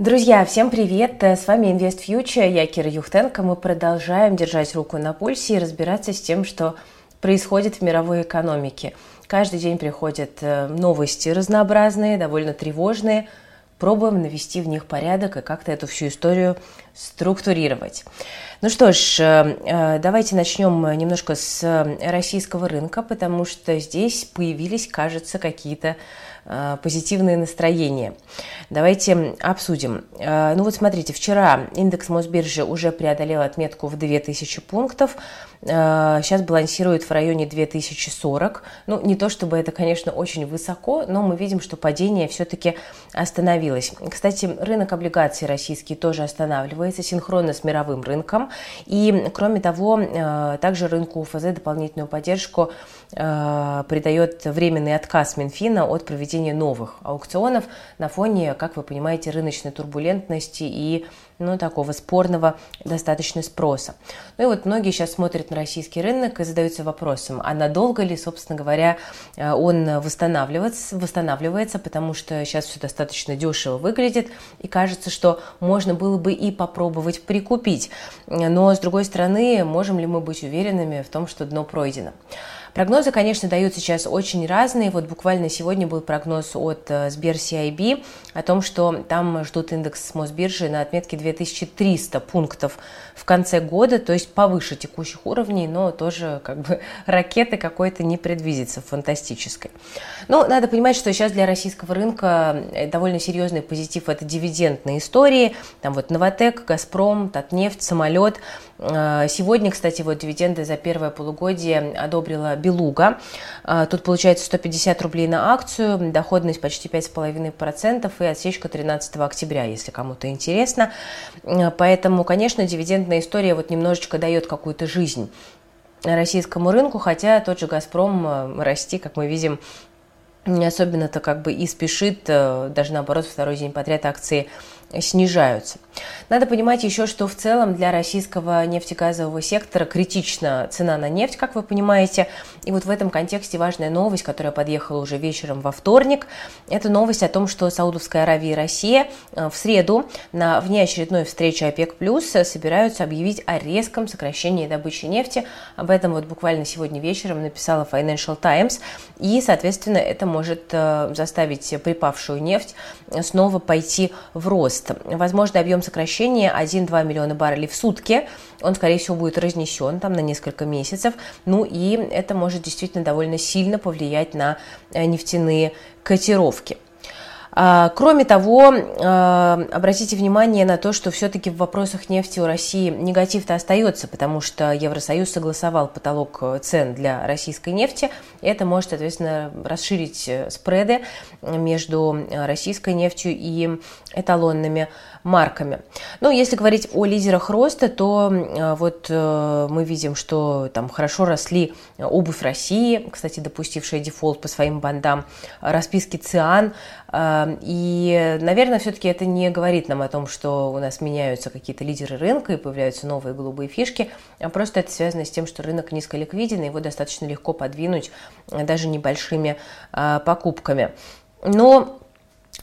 Друзья, всем привет! С вами Invest Future, я Кира Юхтенко. Мы продолжаем держать руку на пульсе и разбираться с тем, что происходит в мировой экономике. Каждый день приходят э, новости разнообразные, довольно тревожные. Пробуем навести в них порядок и как-то эту всю историю структурировать. Ну что ж, э, э, давайте начнем немножко с российского рынка, потому что здесь появились, кажется, какие-то Э, позитивное настроение. Давайте обсудим. Э, ну вот смотрите, вчера индекс Мосбиржи уже преодолел отметку в 2000 пунктов. Сейчас э, балансирует в районе 2040. Ну, не то чтобы это, конечно, очень высоко, но мы видим, что падение все-таки остановилось. Кстати, рынок облигаций российский тоже останавливается синхронно с мировым рынком. И, кроме того, также рынку УФЗ дополнительную поддержку придает временный отказ Минфина от проведения проведения новых аукционов на фоне, как вы понимаете, рыночной турбулентности и ну, такого спорного достаточно спроса. Ну и вот многие сейчас смотрят на российский рынок и задаются вопросом, а надолго ли, собственно говоря, э, он восстанавливается, восстанавливается, потому что сейчас все достаточно дешево выглядит, и кажется, что можно было бы и попробовать прикупить. Но, с другой стороны, можем ли мы быть уверенными в том, что дно пройдено? Прогнозы, конечно, дают сейчас очень разные. Вот буквально сегодня был прогноз от э, Сбер CIB о том, что там ждут индекс Мосбиржи на отметке 2300 пунктов в конце года, то есть повыше текущих уровней, но тоже как бы ракеты какой-то не предвидится фантастической. Но надо понимать, что сейчас для российского рынка э, довольно серьезный позитив – это дивидендные истории. Там вот Новотек, Газпром, Татнефть, самолет. Э, сегодня, кстати, вот дивиденды за первое полугодие одобрила Белуга. А, тут получается 150 рублей на акцию, доходность почти 5,5% и отсечка 13 октября, если кому-то интересно. А, поэтому, конечно, дивидендная история вот немножечко дает какую-то жизнь российскому рынку, хотя тот же «Газпром» э, расти, как мы видим, не особенно-то как бы и спешит, даже наоборот, второй день подряд акции снижаются. Надо понимать еще, что в целом для российского нефтегазового сектора критична цена на нефть, как вы понимаете. И вот в этом контексте важная новость, которая подъехала уже вечером во вторник, это новость о том, что Саудовская Аравия и Россия э, в среду на внеочередной встрече ОПЕК+, плюс собираются объявить о резком сокращении добычи нефти. Об этом вот буквально сегодня вечером написала Financial Times. И, соответственно, это может э, заставить припавшую нефть снова пойти в рост рост. Возможно, объем сокращения 1-2 миллиона баррелей в сутки. Он, скорее всего, будет разнесен там на несколько месяцев. Ну и это может действительно довольно сильно повлиять на э, нефтяные котировки. А, кроме того, а, обратите внимание на то, что все-таки в вопросах нефти у России негатив-то остается, потому что Евросоюз согласовал потолок э, цен для российской нефти. Это может, соответственно, расширить э, спреды между э, российской нефтью и эталонными марками. Ну, если говорить о лидерах роста, то вот мы видим, что там хорошо росли обувь России, кстати, допустившая дефолт по своим бандам, расписки ЦИАН, и, наверное, все-таки это не говорит нам о том, что у нас меняются какие-то лидеры рынка и появляются новые голубые фишки, а просто это связано с тем, что рынок низколиквиден, его достаточно легко подвинуть даже небольшими покупками. Но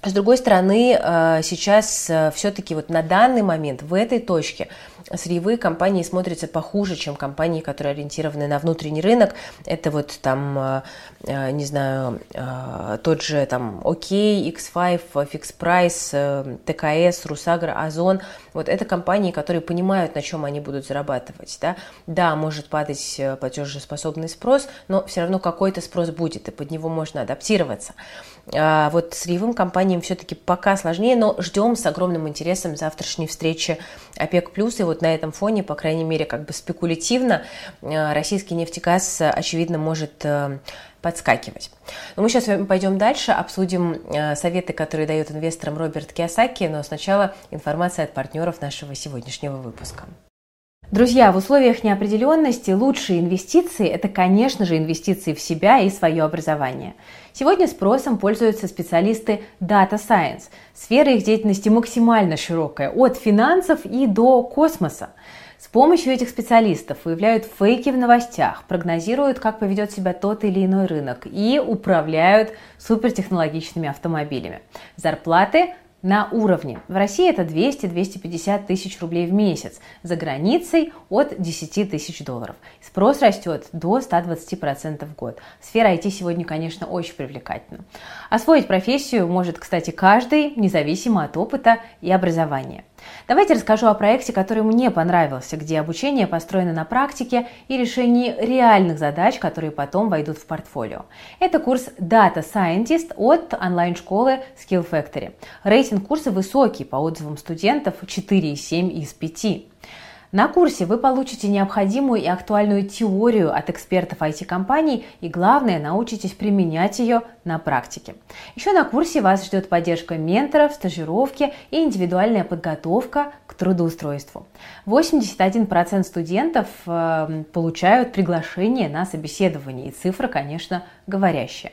с другой стороны, а, сейчас а, все-таки вот на данный момент в этой точке сырьевые компании смотрятся похуже, чем компании, которые ориентированы на внутренний рынок. Это вот там, а, а, не знаю, а, тот же там ОК, X5, Fix Price, ТКС, Русагра, Озон. Вот это компании, которые понимают, на чем они будут зарабатывать. Да, да может падать э, платежеспособный спрос, но все равно какой-то спрос будет, и под него можно адаптироваться. А вот сырьевым компаниям все-таки пока сложнее, но ждем с огромным интересом завтрашней встречи ОПЕК+. И вот на этом фоне, по крайней мере, как бы спекулятивно, э, российский нефтегаз, очевидно, может э, подскакивать. Но мы сейчас пойдем дальше, обсудим э, советы, которые дает инвесторам Роберт Киосаки, но сначала информация от партнеров нашего сегодняшнего выпуска. Друзья, в условиях неопределенности лучшие инвестиции – это, конечно же, инвестиции в себя и свое образование. Сегодня спросом пользуются специалисты Data Science. Сфера их деятельности максимально широкая, от финансов и до космоса. С помощью этих специалистов выявляют фейки в новостях, прогнозируют, как поведет себя тот или иной рынок и управляют супертехнологичными автомобилями. Зарплаты на уровне. В России это 200-250 тысяч рублей в месяц, за границей от 10 тысяч долларов. Спрос растет до 120% в год. Сфера IT сегодня, конечно, очень привлекательна. Освоить профессию может, кстати, каждый, независимо от опыта и образования. Давайте расскажу о проекте, который мне понравился, где обучение построено на практике и решении реальных задач, которые потом войдут в портфолио. Это курс Data Scientist от онлайн-школы Skill Factory. Рейтинг курса высокий, по отзывам студентов 4,7 из 5. На курсе вы получите необходимую и актуальную теорию от экспертов IT-компаний и, главное, научитесь применять ее на практике. Еще на курсе вас ждет поддержка менторов, стажировки и индивидуальная подготовка к трудоустройству. 81% студентов э, получают приглашение на собеседование, и цифра, конечно, говорящая.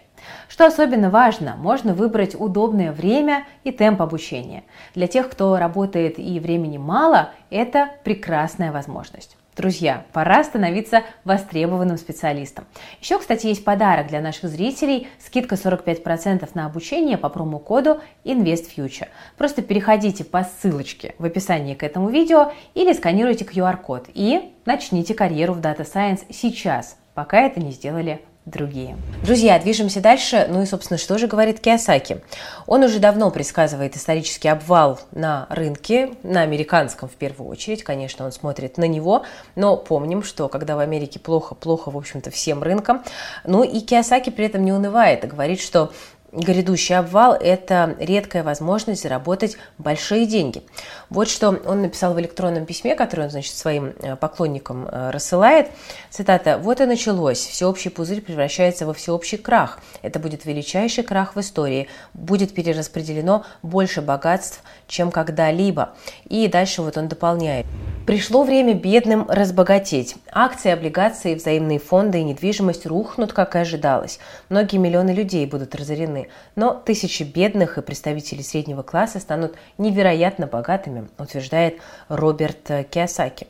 Что особенно важно, можно выбрать удобное время и темп обучения. Для тех, кто работает и времени мало, это прекрасная возможность. Друзья, пора становиться востребованным специалистом. Еще, кстати, есть подарок для наших зрителей. Скидка 45% на обучение по промокоду InvestFuture. Просто переходите по ссылочке в описании к этому видео или сканируйте QR-код и начните карьеру в Data Science сейчас, пока это не сделали другие. Друзья, движемся дальше. Ну и, собственно, что же говорит Киосаки? Он уже давно предсказывает исторический обвал на рынке, на американском в первую очередь. Конечно, он смотрит на него, но помним, что когда в Америке плохо, плохо, в общем-то, всем рынкам. Ну и Киосаки при этом не унывает и говорит, что грядущий обвал – это редкая возможность заработать большие деньги. Вот что он написал в электронном письме, которое он, значит, своим э, поклонникам э, рассылает. Цитата. «Вот и началось. Всеобщий пузырь превращается во всеобщий крах. Это будет величайший крах в истории. Будет перераспределено больше богатств, чем когда-либо». И дальше вот он дополняет. Пришло время бедным разбогатеть. Акции, облигации, взаимные фонды и недвижимость рухнут, как и ожидалось. Многие миллионы людей будут разорены, но тысячи бедных и представителей среднего класса станут невероятно богатыми, утверждает Роберт Киосаки.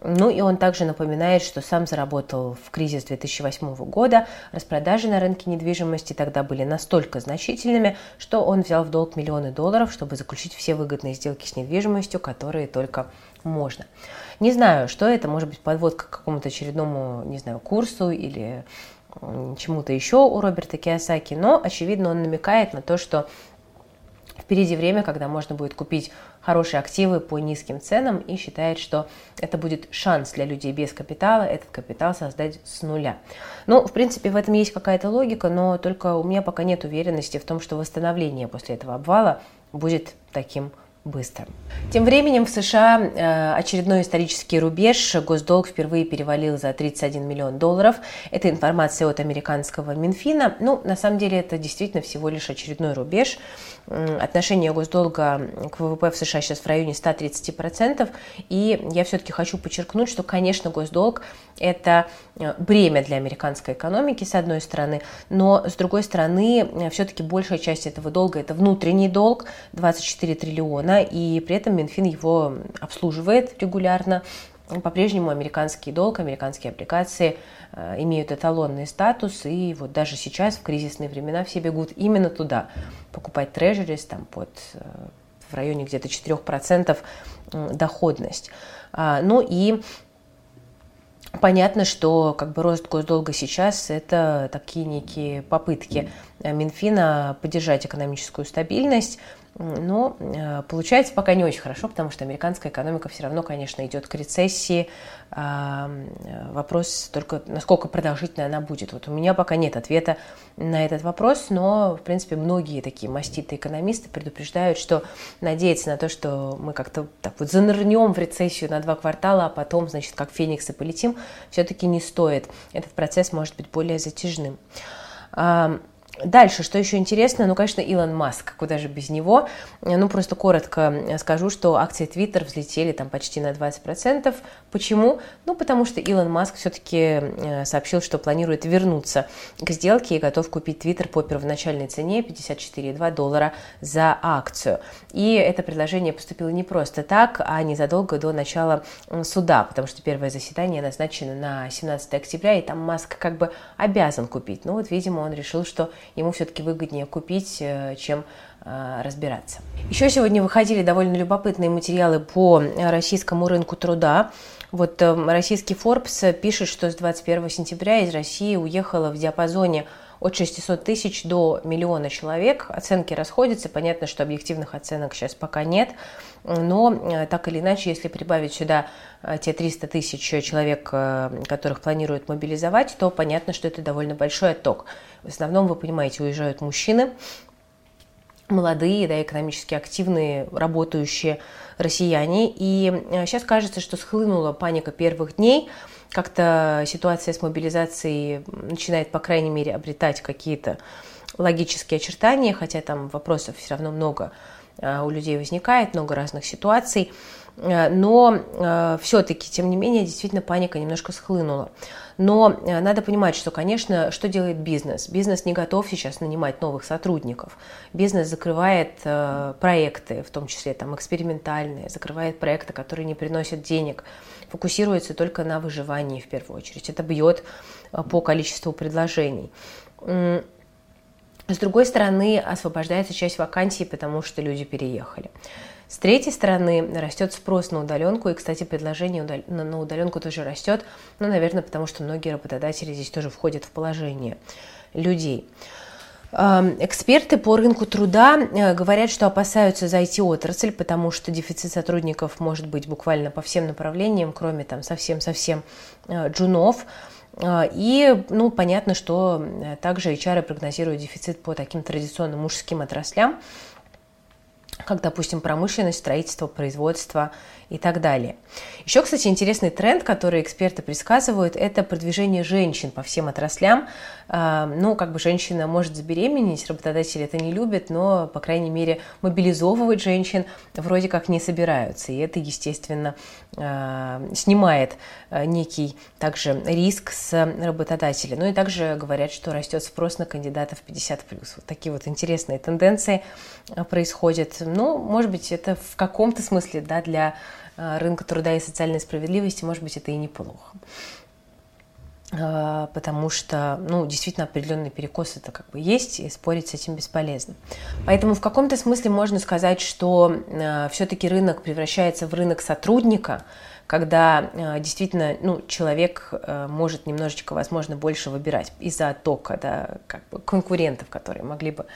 Ну и он также напоминает, что сам заработал в кризис 2008 года. Распродажи на рынке недвижимости тогда были настолько значительными, что он взял в долг миллионы долларов, чтобы заключить все выгодные сделки с недвижимостью, которые только можно. Не знаю, что это, может быть, подводка к какому-то очередному, не знаю, курсу или чему-то еще у Роберта Киосаки, но, очевидно, он намекает на то, что впереди время, когда можно будет купить хорошие активы по низким ценам и считает, что это будет шанс для людей без капитала этот капитал создать с нуля. Ну, в принципе, в этом есть какая-то логика, но только у меня пока нет уверенности в том, что восстановление после этого обвала будет таким быстро. Тем временем в США э, очередной исторический рубеж. Госдолг впервые перевалил за 31 миллион долларов. Это информация от американского Минфина. Ну, на самом деле, это действительно всего лишь очередной рубеж. Отношение госдолга к ВВП в США сейчас в районе 130%. И я все-таки хочу подчеркнуть, что, конечно, госдолг – это э, бремя для американской экономики, с одной стороны, но, с другой стороны, э, все-таки большая часть этого долга – это внутренний долг, 24 триллиона, и при этом Минфин его обслуживает регулярно. По-прежнему американский долг, американские облигации э, имеют эталонный статус, и вот даже сейчас, в кризисные времена, все бегут именно туда, покупать трежерис там под э, в районе где-то 4% доходность. А, ну и Понятно, что как бы рост госдолга сейчас – это такие некие попытки Минфина поддержать экономическую стабильность, но э, получается пока не очень хорошо, потому что американская экономика все равно, конечно, идет к рецессии. А, э, вопрос только, насколько продолжительной она будет. Вот у меня пока нет ответа на этот вопрос, но, в принципе, многие такие маститые экономисты предупреждают, что надеяться на то, что мы как-то так вот занырнем в рецессию на два квартала, а потом, значит, как фениксы полетим, все-таки не стоит. Этот процесс может быть более затяжным. Дальше, что еще интересно, ну, конечно, Илон Маск, куда же без него. Ну, просто коротко скажу, что акции Twitter взлетели там почти на 20%. Почему? Ну, потому что Илон Маск все-таки э, сообщил, что планирует вернуться к сделке и готов купить Twitter по первоначальной цене 54,2 доллара за акцию. И это предложение поступило не просто так, а незадолго до начала суда, потому что первое заседание назначено на 17 октября, и там Маск как бы обязан купить. Ну, вот, видимо, он решил, что ему все-таки выгоднее купить, э, чем разбираться. Еще сегодня выходили довольно любопытные материалы по российскому рынку труда. Вот российский Forbes пишет, что с 21 сентября из России уехало в диапазоне от 600 тысяч до миллиона человек. Оценки расходятся. Понятно, что объективных оценок сейчас пока нет. Но э, так или иначе, если прибавить сюда э, те 300 тысяч человек, э, которых планируют мобилизовать, то понятно, что это довольно большой отток. В основном, вы понимаете, уезжают мужчины, молодые, да, экономически активные, работающие россияне. И сейчас кажется, что схлынула паника первых дней – как-то ситуация с мобилизацией начинает, по крайней мере, обретать какие-то логические очертания, хотя там вопросов все равно много у людей возникает, много разных ситуаций. А, но а, все-таки, тем не менее, действительно паника немножко схлынула. Но надо понимать, что, конечно, что делает бизнес? Бизнес не готов сейчас нанимать новых сотрудников. Бизнес закрывает проекты, в том числе там экспериментальные, закрывает проекты, которые не приносят денег фокусируется только на выживании в первую очередь. Это бьет э, по количеству предложений. С другой стороны, освобождается часть вакансий, потому что люди переехали. С третьей стороны, растет спрос на удаленку, и, кстати, предложение на удаленку тоже растет, ну, наверное, потому что многие работодатели здесь тоже входят в положение людей. Эксперты по рынку труда э, говорят, что опасаются за IT-отрасль, потому что дефицит сотрудников может быть буквально по всем направлениям, кроме там совсем-совсем э, джунов. Э, и, ну, понятно, что также HR прогнозируют дефицит по таким традиционным мужским отраслям, как, допустим, промышленность, строительство, производство и так далее. Еще, кстати, интересный тренд, который эксперты предсказывают, это продвижение женщин по всем отраслям. А, ну, как бы женщина может забеременеть, работодатели это не любят, но, по крайней мере, мобилизовывать женщин вроде как не собираются. И это, естественно, а, снимает а, некий также риск с работодателя. Ну и также говорят, что растет спрос на кандидатов 50+. Вот такие вот интересные тенденции происходят. Ну, может быть, это в каком-то смысле да, для рынка труда и социальной справедливости, может быть, это и неплохо. Э, потому что, ну, действительно, определенный перекос это как бы есть, и спорить с этим бесполезно. Поэтому в каком-то смысле можно сказать, что э, все-таки рынок превращается в рынок сотрудника, когда э, действительно ну, человек э, может немножечко, возможно, больше выбирать из-за оттока да, как бы конкурентов, которые могли бы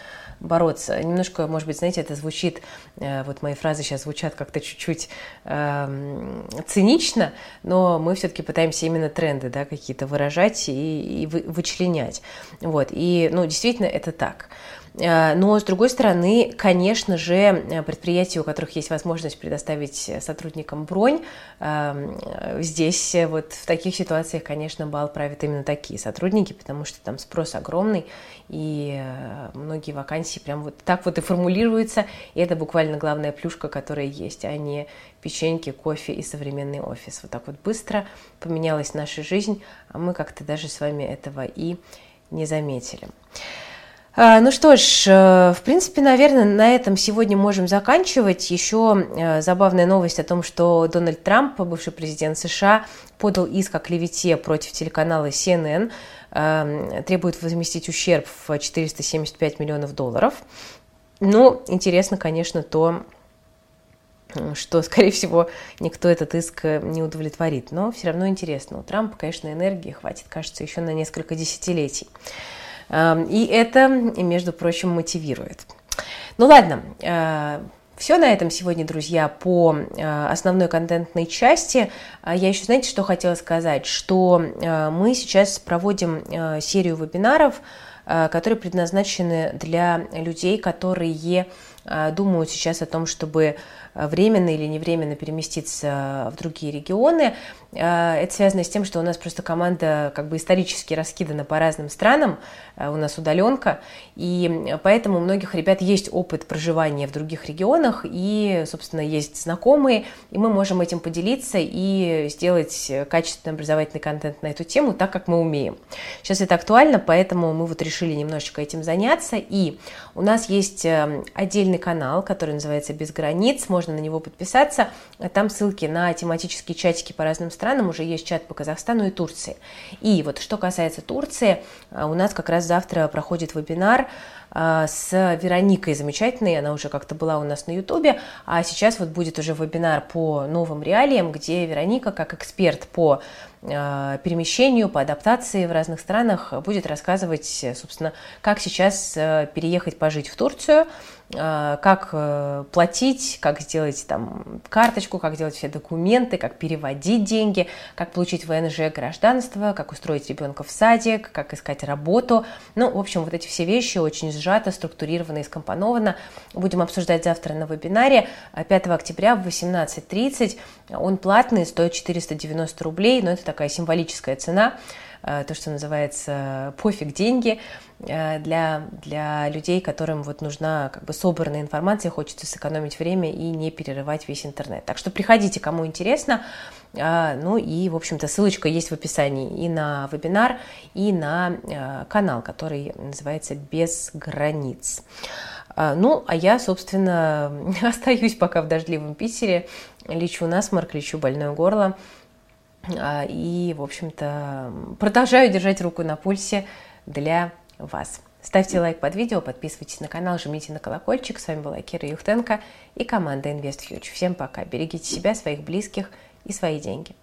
бороться. Немножко, может быть, знаете, это звучит, э, вот мои фразы сейчас звучат как-то чуть-чуть э, цинично, но мы все-таки пытаемся именно тренды да, какие-то выражать и, и вычленять. Вот. И, ну, действительно, это так. Э, но, с другой стороны, конечно же, э, предприятия, у которых есть возможность предоставить сотрудникам бронь, эм, здесь вот в таких ситуациях, конечно, бал правят именно такие сотрудники, потому что там спрос огромный, и э, многие вакансии прям вот так вот и формулируются, и это буквально главная плюшка, которая есть, а не печеньки, кофе и современный офис. Вот так вот быстро поменялась наша жизнь, а мы как-то даже с вами этого и не заметили. А, ну что ж, э, в принципе, наверное, на этом сегодня можем заканчивать. Еще э, забавная новость о том, что Дональд Трамп, бывший президент США, подал иск о клевете против телеканала CNN, эм, требует возместить ущерб в 475 миллионов долларов. Ну, интересно, конечно, то, что, скорее всего, никто этот иск не удовлетворит. Но все равно интересно. У Трампа, конечно, энергии хватит, кажется, еще на несколько десятилетий. И это, между прочим, мотивирует. Ну ладно, э, все на этом сегодня, друзья, по э, основной контентной части. А я еще, знаете, что хотела сказать? Что э, мы сейчас проводим серию вебинаров, которые предназначены для людей, которые думают сейчас о том, чтобы временно или невременно переместиться в другие регионы. А, это связано с тем, что у нас просто команда как бы исторически раскидана по разным странам, а, у нас удаленка, и поэтому у многих ребят есть опыт проживания в других регионах, и, собственно, есть знакомые, и мы можем этим поделиться и сделать качественный образовательный контент на эту тему так, как мы умеем. Сейчас это актуально, поэтому мы вот решили немножечко этим заняться, и у нас есть отдельный канал, который называется «Без границ», можно на него подписаться, там ссылки на тематические чатики по разным странам, уже есть чат по Казахстану и Турции. И вот что касается Турции, э, у нас как раз завтра проходит вебинар а, с Вероникой замечательной, она уже как-то была у нас на Ютубе, а сейчас вот будет уже вебинар по новым реалиям, где Вероника как эксперт по а, перемещению, по адаптации в разных странах будет рассказывать, собственно, как сейчас э, переехать пожить в Турцию, как э, платить, как сделать там карточку, как делать все документы, как переводить деньги, как получить ВНЖ гражданство, как устроить ребенка в садик, как искать работу. Ну, в общем, вот эти все вещи очень сжато, структурировано и скомпоновано. Будем обсуждать завтра на вебинаре 5 октября в 18.30. Он платный, стоит 490 рублей, но это такая символическая цена. Э, то, что называется пофиг деньги э, для, для людей, которым вот нужна как бы собранная информация, хочется сэкономить время и не перерывать весь интернет. Так что приходите, кому интересно. Э, ну и, в общем-то, ссылочка есть в описании и на вебинар, и на канал, который называется «Без границ». Ну, а я, собственно, остаюсь пока в дождливом Питере, лечу насморк, лечу больное горло. А, и, в общем-то, продолжаю держать руку на пульсе для вас. Ставьте лайк под видео, подписывайтесь на канал, жмите на колокольчик. С вами была Кира Юхтенко и команда InvestFuture. Всем пока. Берегите себя, своих близких и свои деньги.